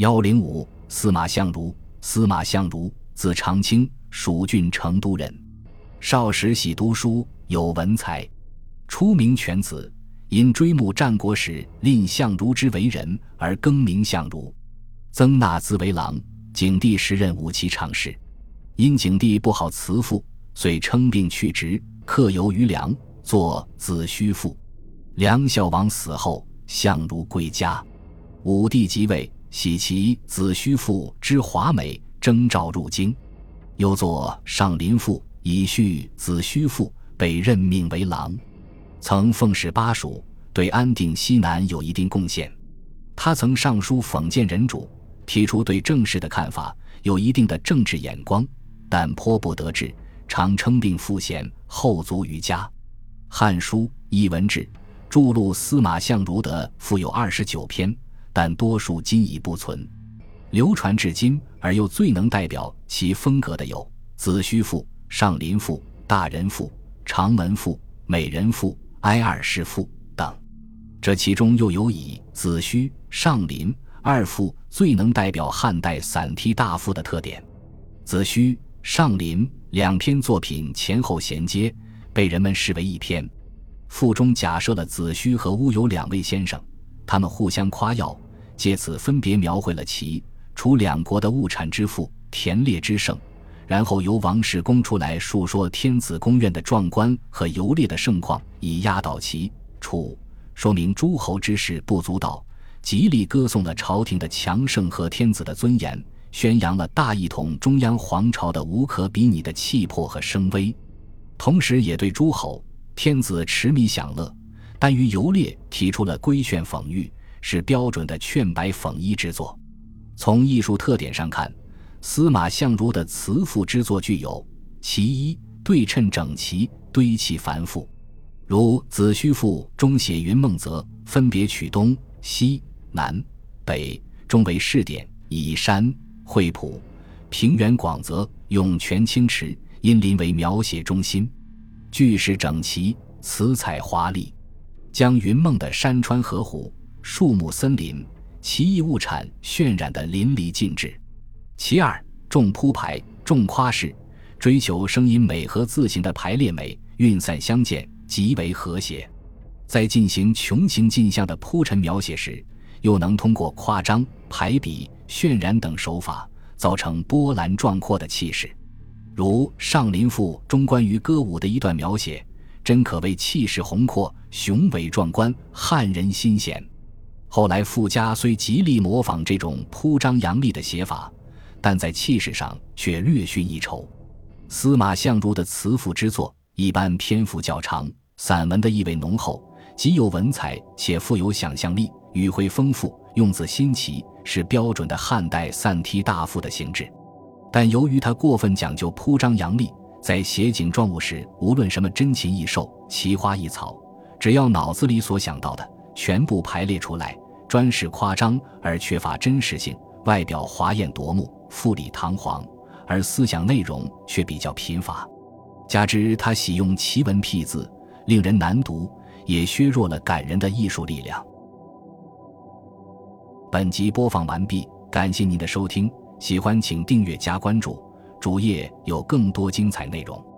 幺零五司马相如，司马相如，字长卿，蜀郡成都人。少时喜读书，有文才，初名犬子。因追慕战国时蔺相如之为人，而更名相如。曾纳兹为郎，景帝时任武骑常侍。因景帝不好辞赋，遂称病去职，客游于梁，作《子虚赋》。梁孝王死后，相如归家。武帝即位。喜其《子虚赋》之华美，征召入京，又作《上林赋》以叙《子虚赋》，被任命为郎，曾奉使巴蜀，对安定西南有一定贡献。他曾上书讽谏人主，提出对政事的看法，有一定的政治眼光，但颇不得志，常称病赋闲，后卒于家。《汉书·艺文志》著录司马相如的赋有二十九篇。但多数今已不存，流传至今而又最能代表其风格的有《子虚赋》《上林赋》《大人赋》《长门赋》《美人赋》《哀尔士赋》等。这其中又有以《子虚》《上林》二赋最能代表汉代散题大赋的特点。《子虚》《上林》两篇作品前后衔接，被人们视为一篇。赋中假设了子虚和乌有两位先生。他们互相夸耀，借此分别描绘了齐楚两国的物产之富、田猎之盛，然后由王室公出来述说天子宫苑的壮观和游猎的盛况，以压倒齐楚，说明诸侯之势不足道，极力歌颂了朝廷的强盛和天子的尊严，宣扬了大一统中央皇朝的无可比拟的气魄和声威，同时也对诸侯、天子痴迷享乐。但于游猎提出了规劝讽喻，是标准的劝白讽一之作。从艺术特点上看，司马相如的词赋之作具有：其一，对称整齐，堆砌繁复，如《子虚赋》中写云梦泽，分别取东西南北，中为试点，以山惠浦平原广泽，涌泉清池，阴林为描写中心，句式整齐，词采华丽。将云梦的山川河湖、树木森林、奇异物产渲染得淋漓尽致。其二，重铺排，重夸饰，追求声音美和字形的排列美，运散相间，极为和谐。在进行穷情尽象的铺陈描写时，又能通过夸张、排比、渲染等手法，造成波澜壮阔的气势。如《上林赋》中关于歌舞的一段描写。真可谓气势宏阔、雄伟壮观、撼人心弦。后来傅家虽极力模仿这种铺张扬丽的写法，但在气势上却略逊一筹。司马相如的词赋之作一般篇幅较长，散文的意味浓厚，极有文采且富有想象力，语汇丰富，用字新奇，是标准的汉代散题大赋的形制。但由于他过分讲究铺张扬丽。在写景状物时，无论什么珍禽异兽、奇花异草，只要脑子里所想到的，全部排列出来，专是夸张而缺乏真实性。外表华艳夺目、富丽堂皇，而思想内容却比较贫乏。加之他喜用奇文僻字，令人难读，也削弱了感人的艺术力量。本集播放完毕，感谢您的收听，喜欢请订阅加关注。主页有更多精彩内容。